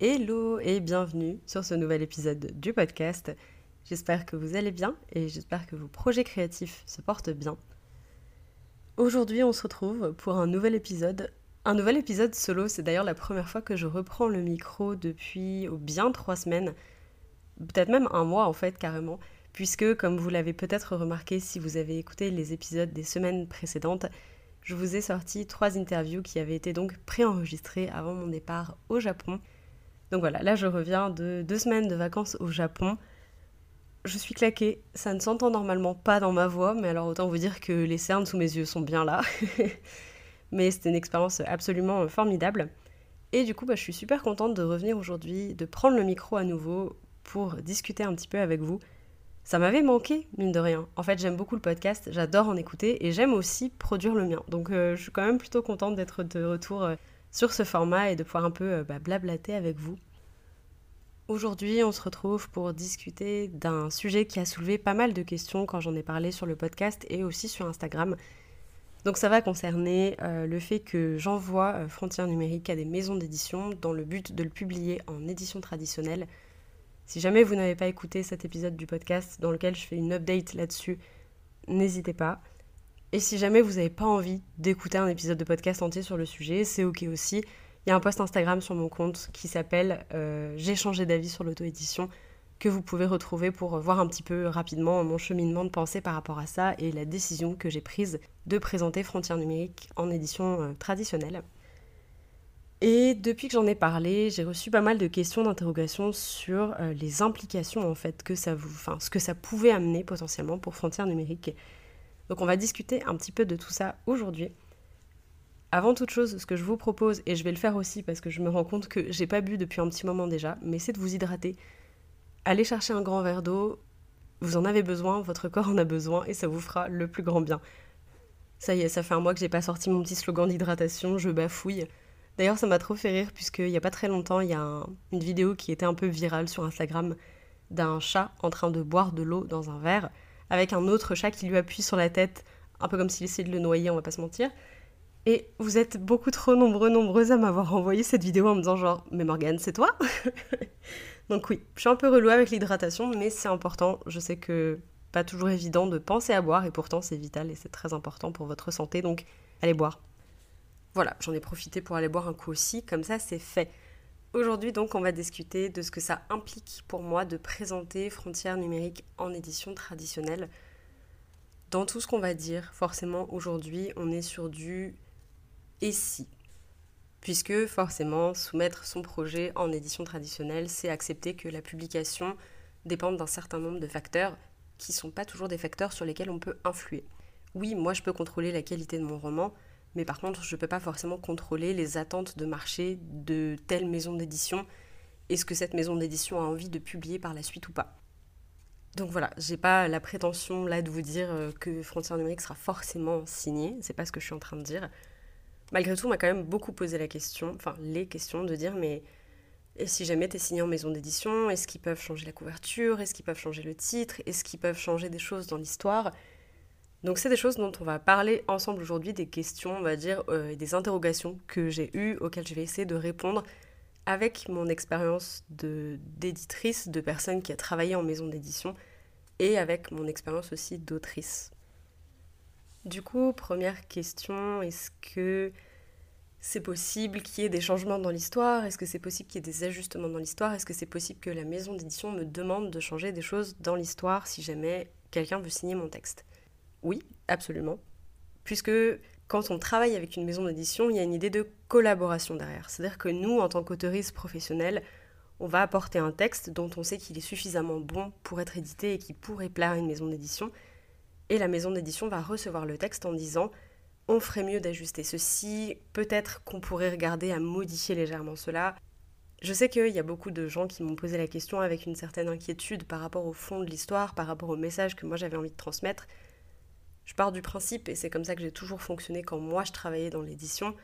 Hello et bienvenue sur ce nouvel épisode du podcast. J'espère que vous allez bien et j'espère que vos projets créatifs se portent bien. Aujourd'hui, on se retrouve pour un nouvel épisode. Un nouvel épisode solo, c'est d'ailleurs la première fois que je reprends le micro depuis bien trois semaines, peut-être même un mois en fait carrément, puisque comme vous l'avez peut-être remarqué si vous avez écouté les épisodes des semaines précédentes, je vous ai sorti trois interviews qui avaient été donc préenregistrées avant mon départ au Japon. Donc voilà, là je reviens de deux semaines de vacances au Japon. Je suis claquée, ça ne s'entend normalement pas dans ma voix, mais alors autant vous dire que les cernes sous mes yeux sont bien là. mais c'était une expérience absolument formidable. Et du coup, bah, je suis super contente de revenir aujourd'hui, de prendre le micro à nouveau pour discuter un petit peu avec vous. Ça m'avait manqué, mine de rien. En fait, j'aime beaucoup le podcast, j'adore en écouter et j'aime aussi produire le mien. Donc, euh, je suis quand même plutôt contente d'être de retour euh, sur ce format et de pouvoir un peu euh, bah, blablater avec vous. Aujourd'hui, on se retrouve pour discuter d'un sujet qui a soulevé pas mal de questions quand j'en ai parlé sur le podcast et aussi sur Instagram. Donc ça va concerner euh, le fait que j'envoie euh, Frontières numériques à des maisons d'édition dans le but de le publier en édition traditionnelle. Si jamais vous n'avez pas écouté cet épisode du podcast dans lequel je fais une update là-dessus, n'hésitez pas. Et si jamais vous n'avez pas envie d'écouter un épisode de podcast entier sur le sujet, c'est ok aussi. Il y a un post Instagram sur mon compte qui s'appelle euh, J'ai changé d'avis sur l'auto-édition que vous pouvez retrouver pour voir un petit peu rapidement mon cheminement de pensée par rapport à ça et la décision que j'ai prise de présenter Frontières numériques en édition euh, traditionnelle. Et depuis que j'en ai parlé, j'ai reçu pas mal de questions d'interrogation sur euh, les implications en fait que ça vous, enfin ce que ça pouvait amener potentiellement pour Frontières numériques donc on va discuter un petit peu de tout ça aujourd'hui. Avant toute chose, ce que je vous propose, et je vais le faire aussi parce que je me rends compte que j'ai pas bu depuis un petit moment déjà, mais c'est de vous hydrater. Allez chercher un grand verre d'eau, vous en avez besoin, votre corps en a besoin, et ça vous fera le plus grand bien. Ça y est, ça fait un mois que j'ai pas sorti mon petit slogan d'hydratation, je bafouille. D'ailleurs, ça m'a trop fait rire puisqu'il y a pas très longtemps, il y a une vidéo qui était un peu virale sur Instagram d'un chat en train de boire de l'eau dans un verre avec un autre chat qui lui appuie sur la tête, un peu comme s'il essayait de le noyer, on va pas se mentir. Et vous êtes beaucoup trop nombreux, nombreuses à m'avoir envoyé cette vidéo en me disant genre, mais Morgane, c'est toi Donc oui, je suis un peu relou avec l'hydratation, mais c'est important. Je sais que pas toujours évident de penser à boire, et pourtant c'est vital et c'est très important pour votre santé, donc allez boire. Voilà, j'en ai profité pour aller boire un coup aussi, comme ça c'est fait. Aujourd'hui donc on va discuter de ce que ça implique pour moi de présenter Frontières numériques en édition traditionnelle. Dans tout ce qu'on va dire, forcément aujourd'hui on est sur du et si. Puisque forcément soumettre son projet en édition traditionnelle, c'est accepter que la publication dépende d'un certain nombre de facteurs qui ne sont pas toujours des facteurs sur lesquels on peut influer. Oui, moi je peux contrôler la qualité de mon roman, mais par contre, je ne peux pas forcément contrôler les attentes de marché de telle maison d'édition. Est-ce que cette maison d'édition a envie de publier par la suite ou pas? Donc voilà, j'ai pas la prétention là de vous dire euh, que Frontières numériques sera forcément signé, c'est pas ce que je suis en train de dire. Malgré tout, on m'a quand même beaucoup posé la question, enfin les questions de dire mais si jamais tu es signé en maison d'édition, est-ce qu'ils peuvent changer la couverture? Est-ce qu'ils peuvent changer le titre? Est-ce qu'ils peuvent changer des choses dans l'histoire? Donc c'est des choses dont on va parler ensemble aujourd'hui, des questions, on va dire, euh, des interrogations que j'ai eues, auxquelles je vais essayer de répondre avec mon expérience d'éditrice, de, personne qui a travaillé en maison d'édition, et avec mon expérience aussi d'autrice. Du coup, première question, est-ce que c'est possible qu'il y ait des changements dans l'histoire? Est-ce que c'est possible qu'il y ait des ajustements dans l'histoire? Est-ce que c'est possible que la maison d'édition me demande de changer des choses dans l'histoire si jamais quelqu'un veut signer mon texte? Oui, absolument. Puisque quand on travaille avec une maison d'édition, il y a une idée de collaboration derrière. C'est-à-dire que nous, en tant qu'autoristes professionnels, on va apporter un texte dont on sait qu'il est suffisamment bon pour être édité et qui pourrait plaire à une maison d'édition. Et la maison d'édition va recevoir le texte en disant on ferait mieux d'ajuster ceci, peut-être qu'on pourrait regarder à modifier légèrement cela. Je sais qu'il y a beaucoup de gens qui m'ont posé la question avec une certaine inquiétude par rapport au fond de l'histoire, par rapport au message que moi j'avais envie de transmettre. Je pars du principe, et c'est comme ça que j'ai toujours fonctionné quand moi je travaillais dans l'édition,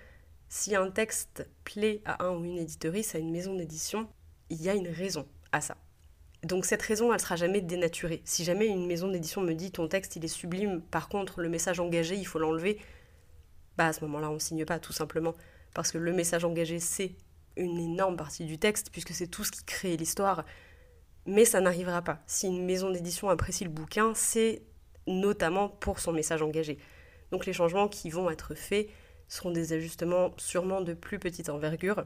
si un texte plaît à un ou une éditorice, à une maison d'édition, il y a une raison à ça. Donc cette raison, elle sera jamais dénaturée. Si jamais une maison d'édition me dit ton texte il est sublime, par contre le message engagé il faut l'enlever, bah à ce moment-là on signe pas tout simplement parce que le message engagé c'est une énorme partie du texte puisque c'est tout ce qui crée l'histoire. Mais ça n'arrivera pas. Si une maison d'édition apprécie le bouquin, c'est notamment pour son message engagé. Donc les changements qui vont être faits seront des ajustements sûrement de plus petite envergure,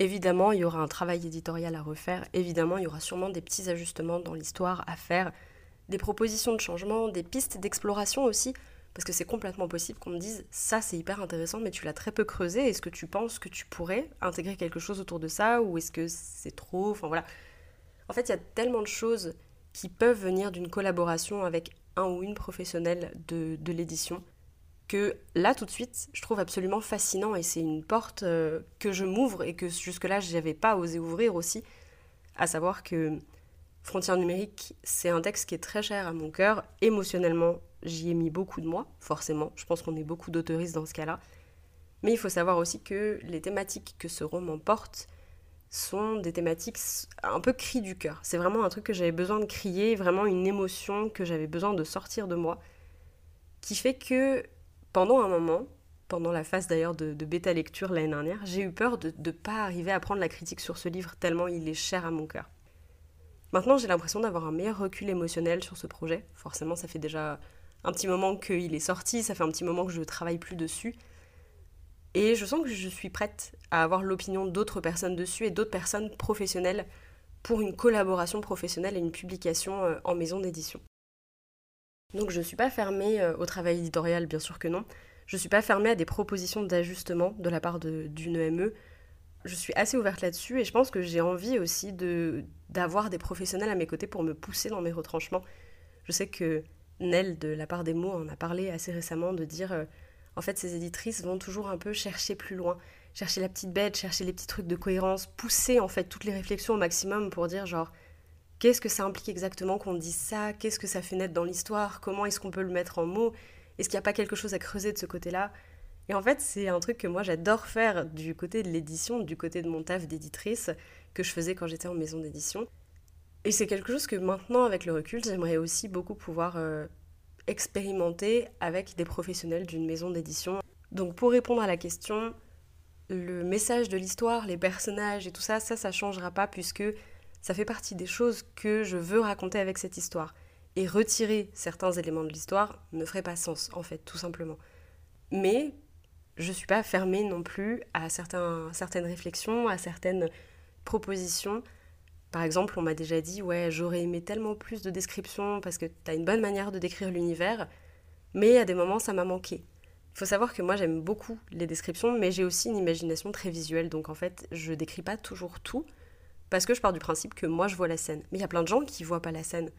Évidemment, il y aura un travail éditorial à refaire, évidemment, il y aura sûrement des petits ajustements dans l'histoire à faire, des propositions de changement, des pistes d'exploration aussi, parce que c'est complètement possible qu'on me dise ça c'est hyper intéressant mais tu l'as très peu creusé, est-ce que tu penses que tu pourrais intégrer quelque chose autour de ça ou est-ce que c'est trop? Enfin voilà. En fait, il y a tellement de choses qui peuvent venir d'une collaboration avec un ou une professionnelle de, de l'édition que là tout de suite je trouve absolument fascinant et c'est une porte euh, que je m'ouvre et que jusque-là je n'avais pas osé ouvrir aussi, à savoir que Frontières numériques c'est un texte qui est très cher à mon cœur, émotionnellement j'y ai mis beaucoup de moi, forcément, je pense qu'on est beaucoup d'autoristes dans ce cas-là, mais il faut savoir aussi que les thématiques que ce roman porte sont des thématiques un peu cri du cœur, c'est vraiment un truc que j'avais besoin de crier, vraiment une émotion que j'avais besoin de sortir de moi, qui fait que pendant un moment, pendant la phase d'ailleurs de, bêta lecture l'année dernière, j'ai eu peur de ne pas arriver à prendre la critique sur ce livre tellement il est cher à mon cœur. Maintenant, j'ai l'impression d'avoir un meilleur recul émotionnel sur ce projet. Forcément, ça fait déjà un petit moment qu'il est sorti, ça fait un petit moment que je travaille plus dessus. Et je sens que je suis prête à avoir l'opinion d'autres personnes dessus et d'autres personnes professionnelles pour une collaboration professionnelle et une publication euh, en maison d'édition. Donc je ne suis pas fermée euh, au travail éditorial, bien sûr que non. Je ne suis pas fermée à des propositions d'ajustement de la part d'une EME. Je suis assez ouverte là-dessus et je pense que j'ai envie aussi d'avoir des professionnels à mes côtés pour me pousser dans mes retranchements. Je sais que Nell, de la part des mots, en a parlé assez récemment de dire euh, en fait, ces éditrices vont toujours un peu chercher plus loin, chercher la petite bête, chercher les petits trucs de cohérence, pousser en fait toutes les réflexions au maximum pour dire genre Qu'est-ce que ça implique exactement qu'on dise ça? Qu'est-ce que ça fait naître dans l'histoire? Comment est-ce qu'on peut le mettre en mots? Est-ce qu'il n'y a pas quelque chose à creuser de ce côté-là? Et en fait, c'est un truc que moi j'adore faire du côté de l'édition, du côté de mon taf d'éditrice, que je faisais quand j'étais en maison d'édition. Et c'est quelque chose que maintenant, avec le recul, j'aimerais aussi beaucoup pouvoir euh, expérimenter avec des professionnels d'une maison d'édition. Donc pour répondre à la question, le message de l'histoire, les personnages et tout ça, ça, ça changera pas puisque ça fait partie des choses que je veux raconter avec cette histoire. Et retirer certains éléments de l'histoire ne ferait pas sens, en fait, tout simplement. Mais je suis pas fermée non plus à certains, certaines réflexions, à certaines propositions. Par exemple, on m'a déjà dit, ouais, j'aurais aimé tellement plus de descriptions parce que tu as une bonne manière de décrire l'univers, mais à des moments, ça m'a manqué. Il faut savoir que moi, j'aime beaucoup les descriptions, mais j'ai aussi une imagination très visuelle, donc en fait, je décris pas toujours tout parce que je pars du principe que moi je vois la scène. Mais il y a plein de gens qui voient pas la scène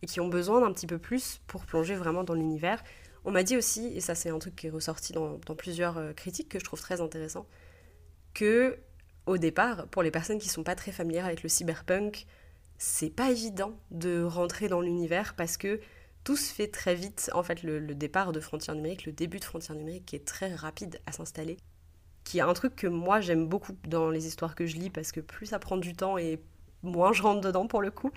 et qui ont besoin d'un petit peu plus pour plonger vraiment dans l'univers. On m'a dit aussi, et ça c'est un truc qui est ressorti dans, plusieurs euh, critiques que je trouve très intéressant, que au départ, pour les personnes qui sont pas très familières avec le cyberpunk, c'est pas évident de rentrer dans l'univers parce que tout se fait très vite. En fait, le, départ de Frontières numériques, le début de Frontières numériques est très rapide à s'installer qui est un truc que moi j'aime beaucoup dans les histoires que je lis parce que plus ça prend du temps et moins je rentre dedans pour le coup.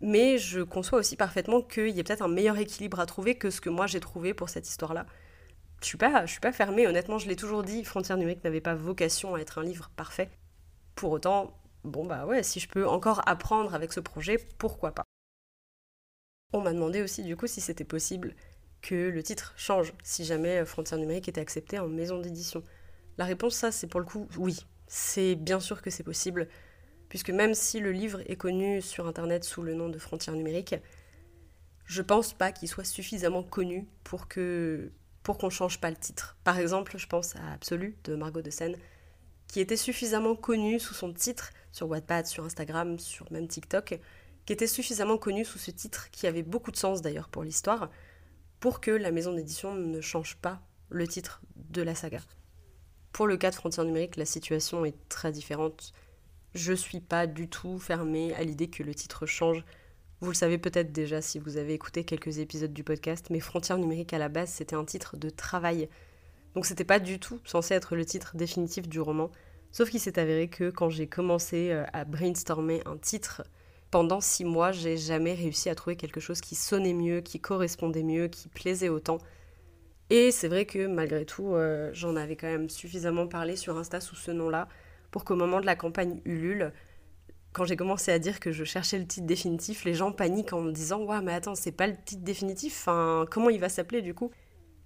Mais je conçois aussi parfaitement qu'il y a peut-être un meilleur équilibre à trouver que ce que moi j'ai trouvé pour cette histoire-là. Je suis pas, suis pas fermée, honnêtement, je l'ai toujours dit, Frontières numériques n'avait pas vocation à être un livre parfait. Pour autant, bon bah ouais, si je peux encore apprendre avec ce projet, pourquoi pas? On m'a demandé aussi du coup si c'était possible que le titre change si jamais Frontières numériques était accepté en maison d'édition. La réponse, ça, c'est pour le coup oui. C'est bien sûr que c'est possible, puisque même si le livre est connu sur Internet sous le nom de Frontières numériques, je pense pas qu'il soit suffisamment connu pour que pour qu'on change pas le titre. Par exemple, je pense à Absolu de Margot de Seine, qui était suffisamment connu sous son titre sur Wattpad, sur Instagram, sur même TikTok, qui était suffisamment connu sous ce titre, qui avait beaucoup de sens d'ailleurs pour l'histoire, pour que la maison d'édition ne change pas le titre de la saga. Pour le cas de Frontières numériques, la situation est très différente, je suis pas du tout fermée à l'idée que le titre change. Vous le savez peut-être déjà si vous avez écouté quelques épisodes du podcast, mais Frontières numériques à la base, c'était un titre de travail. Donc c'était pas du tout censé être le titre définitif du roman. Sauf qu'il s'est avéré que quand j'ai commencé euh, à brainstormer un titre, pendant six mois, j'ai jamais réussi à trouver quelque chose qui sonnait mieux, qui correspondait mieux, qui plaisait autant. Et c'est vrai que malgré tout, euh, j'en avais quand même suffisamment parlé sur Insta sous ce nom-là pour qu'au moment de la campagne Ulule, quand j'ai commencé à dire que je cherchais le titre définitif, les gens paniquent en me disant Waouh, mais attends, c'est pas le titre définitif, enfin, comment il va s'appeler du coup?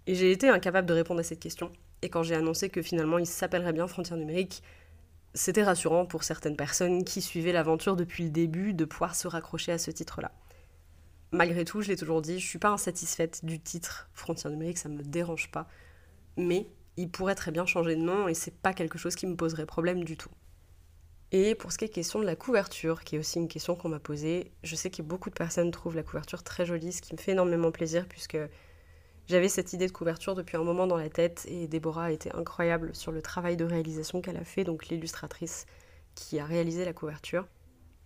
Et j'ai été incapable de répondre à cette question. Et quand j'ai annoncé que finalement il s'appellerait bien Frontières numériques, c'était rassurant pour certaines personnes qui suivaient l'aventure depuis le début de pouvoir se raccrocher à ce titre-là. Malgré tout, je l'ai toujours dit, je suis pas insatisfaite du titre Frontières numériques, ça me dérange pas. Mais il pourrait très bien changer de nom et c'est pas quelque chose qui me poserait problème du tout. Et pour ce qui est question de la couverture, qui est aussi une question qu'on m'a posée, je sais que beaucoup de personnes trouvent la couverture très jolie, ce qui me fait énormément plaisir puisque j'avais cette idée de couverture depuis un moment dans la tête et Déborah a été incroyable sur le travail de réalisation qu'elle a fait, donc l'illustratrice qui a réalisé la couverture.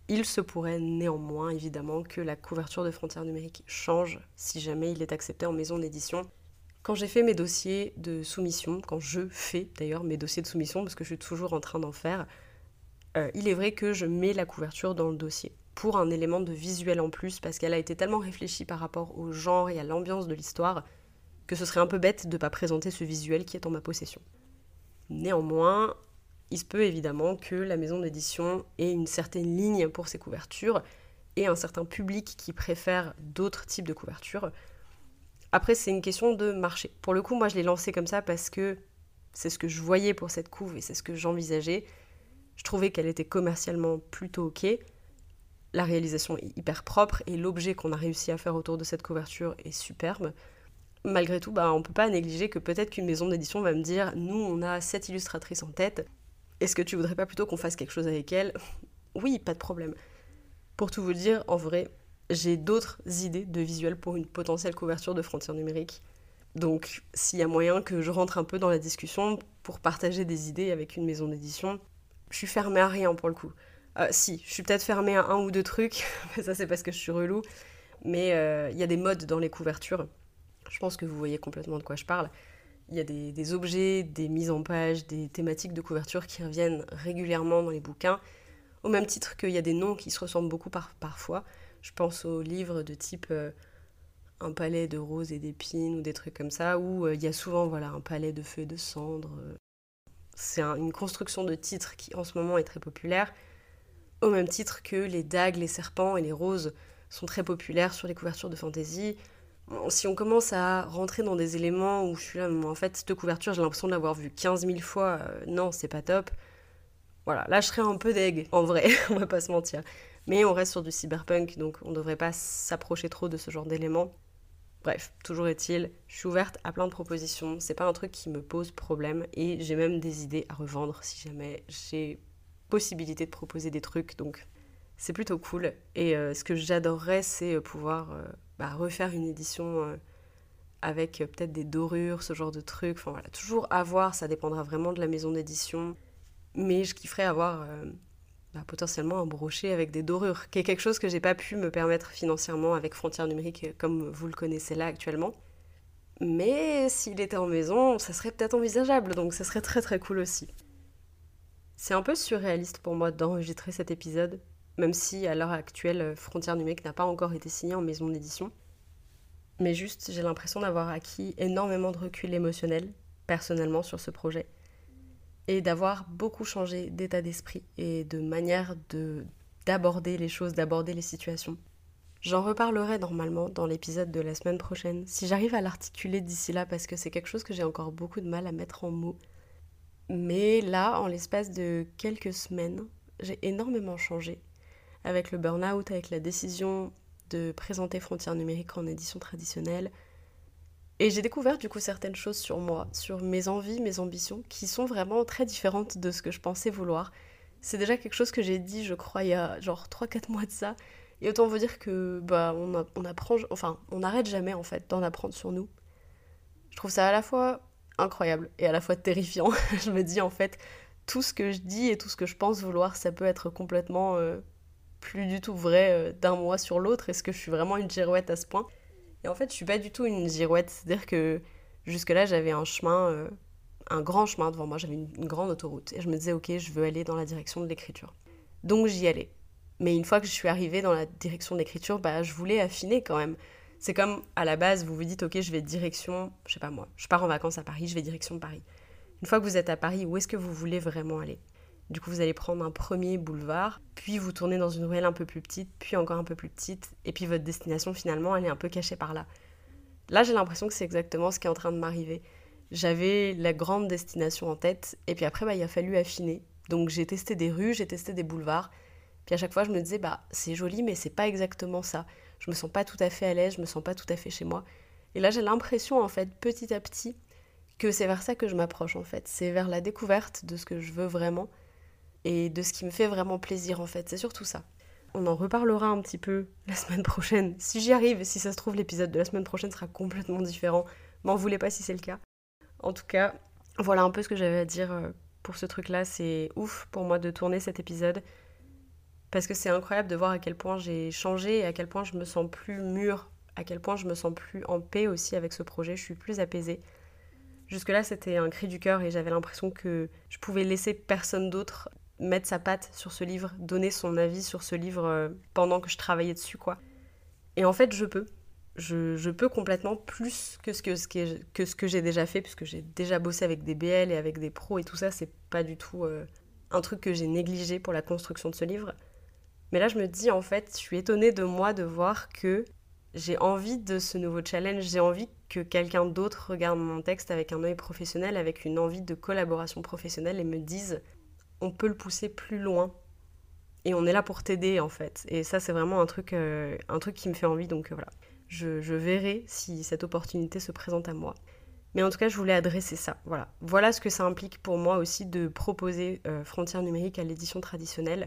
Il se pourrait néanmoins évidemment que la couverture de Frontières numériques change si jamais il est accepté en maison d'édition. Quand j'ai fait mes dossiers de soumission, quand je fais d'ailleurs mes dossiers de soumission, parce que je suis toujours en train d'en faire, euh, il est vrai que je mets la couverture dans le dossier pour un élément de visuel en plus, parce qu'elle a été tellement réfléchie par rapport au genre et à l'ambiance de l'histoire que ce serait un peu bête de ne pas présenter ce visuel qui est en ma possession. Néanmoins, il se peut évidemment que la maison d'édition ait une certaine ligne pour ses couvertures et un certain public qui préfère d'autres types de couvertures. Après, c'est une question de marché. Pour le coup, moi, je l'ai lancé comme ça parce que c'est ce que je voyais pour cette couve et c'est ce que j'envisageais. Je trouvais qu'elle était commercialement plutôt ok. La réalisation est hyper propre et l'objet qu'on a réussi à faire autour de cette couverture est superbe malgré tout, bah, on peut pas négliger que peut-être qu'une maison d'édition va me dire Nous, on a cette illustratrice en tête, est-ce que tu voudrais pas plutôt qu'on fasse quelque chose avec elle Oui, pas de problème. Pour tout vous dire, en vrai, j'ai d'autres idées de visuels pour une potentielle couverture de frontières numériques. Donc, s'il y a moyen que je rentre un peu dans la discussion pour partager des idées avec une maison d'édition, je suis fermée à rien pour le coup. Euh, si, je suis peut-être fermée à un ou deux trucs, mais ça c'est parce que je suis relou. Mais euh, il y a des modes dans les couvertures je pense que vous voyez complètement de quoi je parle. Il y a des, objets, des mises en page, des thématiques de couverture qui reviennent régulièrement dans les bouquins, au même titre qu'il y a des noms qui se ressemblent beaucoup parfois. Je pense aux livres de type euh, Un palais de roses et d'épines ou des trucs comme ça, où il y a souvent voilà, un palais de feu et de cendres. C'est une construction de titres qui en ce moment est très populaire, au même titre que les dagues, les serpents et les roses sont très populaires sur les couvertures de fantasy si on commence à rentrer dans des éléments où je suis là, en fait, cette couverture, j'ai l'impression de l'avoir vue 15 000 fois, euh, non, c'est pas top. Voilà, là, je serais un peu deg, en vrai, on va pas se mentir. Mais on reste sur du cyberpunk, donc on devrait pas s'approcher trop de ce genre d'éléments. Bref, toujours est-il, je suis ouverte à plein de propositions, c'est pas un truc qui me pose problème, et j'ai même des idées à revendre si jamais j'ai possibilité de proposer des trucs, donc c'est plutôt cool. Et euh, ce que j'adorerais, c'est euh, pouvoir bah, refaire une édition euh, avec euh, peut-être des dorures, ce genre de trucs. Enfin voilà, toujours avoir, ça dépendra vraiment de la maison d'édition. Mais je kifferais avoir euh, bah, potentiellement un brochet avec des dorures, qui est quelque chose que j'ai pas pu me permettre financièrement avec Frontières Numériques, comme vous le connaissez là actuellement. Mais s'il était en maison, ça serait peut-être envisageable, donc ça serait très très cool aussi. C'est un peu surréaliste pour moi d'enregistrer cet épisode, même si à l'heure actuelle, Frontières numériques n'a pas encore été signé en maison d'édition. Mais juste, j'ai l'impression d'avoir acquis énormément de recul émotionnel, personnellement, sur ce projet, et d'avoir beaucoup changé d'état d'esprit et de manière de d'aborder les choses, d'aborder les situations. J'en reparlerai normalement dans l'épisode de la semaine prochaine, si j'arrive à l'articuler d'ici là, parce que c'est quelque chose que j'ai encore beaucoup de mal à mettre en mots. Mais là, en l'espace de quelques semaines, j'ai énormément changé avec le burn-out, avec la décision de présenter Frontières numériques en édition traditionnelle. Et j'ai découvert du coup certaines choses sur moi, sur mes envies, mes ambitions, qui sont vraiment très différentes de ce que je pensais vouloir. C'est déjà quelque chose que j'ai dit, je crois, il y a genre 3-4 mois de ça. Et autant vous dire que bah on, apprend, enfin on n'arrête jamais en fait d'en apprendre sur nous. Je trouve ça à la fois incroyable et à la fois terrifiant. je me dis en fait, tout ce que je dis et tout ce que je pense vouloir, ça peut être complètement euh, plus du tout vrai euh, d'un mois sur l'autre. Est-ce que je suis vraiment une girouette à ce point? Et en fait, je suis pas du tout une girouette. C'est-à-dire que jusque-là, j'avais un chemin, euh, un grand chemin devant moi, j'avais une, une, grande autoroute. Et je me disais, ok, je veux aller dans la direction de l'écriture. Donc j'y allais. Mais une fois que je suis arrivée dans la direction de l'écriture, bah, je voulais affiner quand même. C'est comme à la base, vous vous dites, ok, je vais direction, je sais pas moi, je pars en vacances à Paris, je vais direction Paris. Une fois que vous êtes à Paris, où est-ce que vous voulez vraiment aller? Du coup, vous allez prendre un premier boulevard, puis vous tournez dans une ruelle un peu plus petite, puis encore un peu plus petite, et puis votre destination finalement, elle est un peu cachée par là. Là, j'ai l'impression que c'est exactement ce qui est en train de m'arriver. J'avais la grande destination en tête, et puis après, bah, il a fallu affiner. Donc j'ai testé des rues, j'ai testé des boulevards, puis à chaque fois, je me disais, bah, c'est joli, mais c'est pas exactement ça. Je me sens pas tout à fait à l'aise, je me sens pas tout à fait chez moi. Et là, j'ai l'impression, en fait, petit à petit, que c'est vers ça que je m'approche, en fait. C'est vers la découverte de ce que je veux vraiment et de ce qui me fait vraiment plaisir, en fait. C'est surtout ça. On en reparlera un petit peu la semaine prochaine. Si j'y arrive, si ça se trouve, l'épisode de la semaine prochaine sera complètement différent. M'en voulez pas si c'est le cas. En tout cas, voilà un peu ce que j'avais à dire euh, pour ce truc-là. C'est ouf pour moi de tourner cet épisode parce que c'est incroyable de voir à quel point j'ai changé et à quel point je me sens plus mûre, à quel point je me sens plus en paix aussi avec ce projet, je suis plus apaisée. Jusque-là, c'était un cri du cœur et j'avais l'impression que je pouvais laisser personne d'autre mettre sa patte sur ce livre, donner son avis sur ce livre euh, pendant que je travaillais dessus, quoi. Et en fait, je peux. Je, peux complètement plus que ce que, ce que, ce que j'ai déjà fait, puisque j'ai déjà bossé avec des BL et avec des pros et tout ça, c'est pas du tout euh, un truc que j'ai négligé pour la construction de ce livre. Mais là, je me dis, en fait, je suis étonnée de moi de voir que j'ai envie de ce nouveau challenge, j'ai envie que quelqu'un d'autre regarde mon texte avec un œil professionnel, avec une envie de collaboration professionnelle et me dise, on peut le pousser plus loin. Et on est là pour t'aider, en fait. Et ça, c'est vraiment un truc, euh, un truc qui me fait envie, donc voilà. Je, je, verrai si cette opportunité se présente à moi. Mais en tout cas, je voulais adresser ça. Voilà, voilà ce que ça implique pour moi aussi de proposer euh, Frontières numériques à l'édition traditionnelle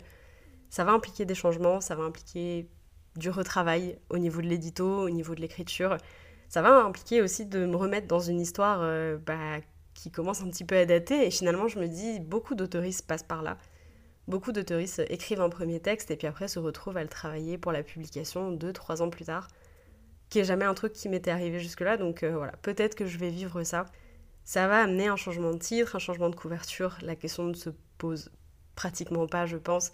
ça va impliquer des changements, ça va impliquer du retravail au niveau de l'édito, au niveau de l'écriture. Ça va impliquer aussi de me remettre dans une histoire euh, bah, qui commence un petit peu à dater. Et finalement, je me dis, beaucoup d'autoristes passent par là. Beaucoup d'autoristes écrivent un premier texte et puis après se retrouvent à le travailler pour la publication deux, trois ans plus tard. Qui est jamais un truc qui m'était arrivé jusque-là. Donc euh, voilà, peut-être que je vais vivre ça. Ça va amener un changement de titre, un changement de couverture. La question ne se pose pratiquement pas, je pense.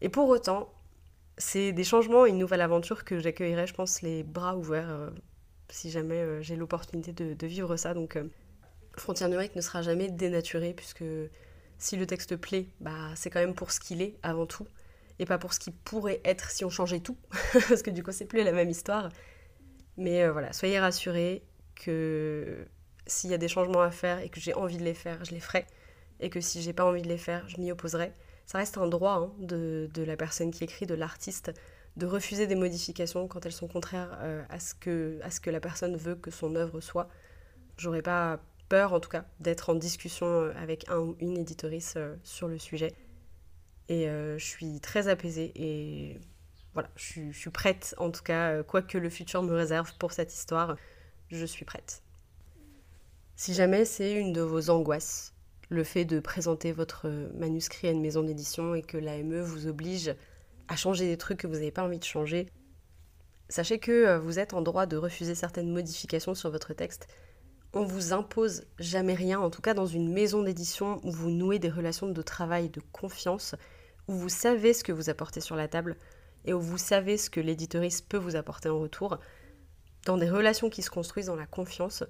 Et pour autant, c'est des changements une nouvelle aventure que j'accueillerai, je pense, les bras ouverts euh, si jamais euh, j'ai l'opportunité de, vivre ça. Donc, euh, Frontière numérique ne sera jamais dénaturé puisque si le texte plaît, bah, c'est quand même pour ce qu'il est avant tout et pas pour ce qu'il pourrait être si on changeait tout parce que du coup, c'est plus la même histoire. Mais voilà, soyez rassurés que s'il y a des changements à faire et que j'ai envie de les faire, je les ferai. Et que si j'ai pas envie de les faire, je m'y opposerai ça reste un droit hein, de, la personne qui écrit, de l'artiste, de refuser des modifications quand elles sont contraires euh, à, ce que, à ce que la personne veut que son œuvre soit. J'aurais pas en tout cas, d'être en discussion euh, avec un ou une éditorice euh, sur le sujet. Et je suis très apaisée et voilà, je suis, prête, en tout cas, quoi que le futur me réserve pour cette histoire, je suis prête. Si jamais c'est une de vos angoisses, le fait de présenter votre manuscrit à une maison d'édition et que l'AME vous oblige à changer des trucs que vous n'avez pas envie de changer, sachez que euh, vous êtes en droit de refuser certaines modifications sur votre texte. On vous impose jamais rien, en tout cas dans une maison d'édition où vous nouez des relations de travail de confiance, où vous savez ce que vous apportez sur la table et où vous savez ce que l'éditoriste peut vous apporter en retour. Dans des relations qui se construisent dans la confiance,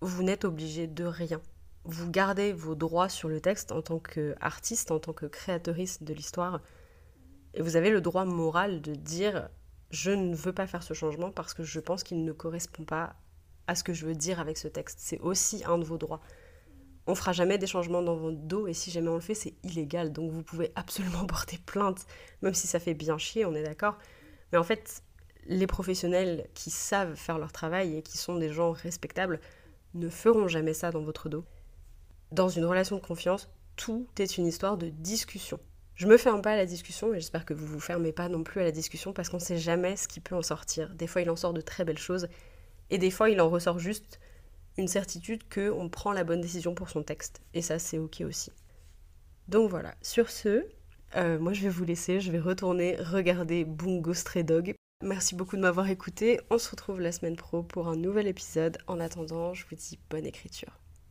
vous n'êtes obligé de rien vous gardez vos droits sur le texte en tant qu'artiste, en tant que créatrice de l'histoire, et vous avez le droit moral de dire je ne veux pas faire ce changement parce que je pense qu'il ne correspond pas à ce que je veux dire avec ce texte. C'est aussi un de vos droits. On fera jamais des changements dans votre dos et si jamais on le fait, c'est illégal. Donc vous pouvez absolument porter plainte, même si ça fait bien chier, on est d'accord. Mais en fait, les professionnels qui savent faire leur travail et qui sont des gens respectables ne feront jamais ça dans votre dos dans une relation de confiance, tout est une histoire de discussion. Je me ferme pas à la discussion et j'espère que vous vous fermez pas non plus à la discussion parce qu'on sait jamais ce qui peut en sortir. Des fois, il en sort de très belles choses et des fois, il en ressort juste une certitude qu'on prend la bonne décision pour son texte. Et ça, c'est ok aussi. Donc voilà, sur ce, euh, moi je vais vous laisser, je vais retourner regarder Bungo Stray Dog. Merci beaucoup de m'avoir écouté, on se retrouve la semaine pro pour un nouvel épisode. En attendant, je vous dis bonne écriture.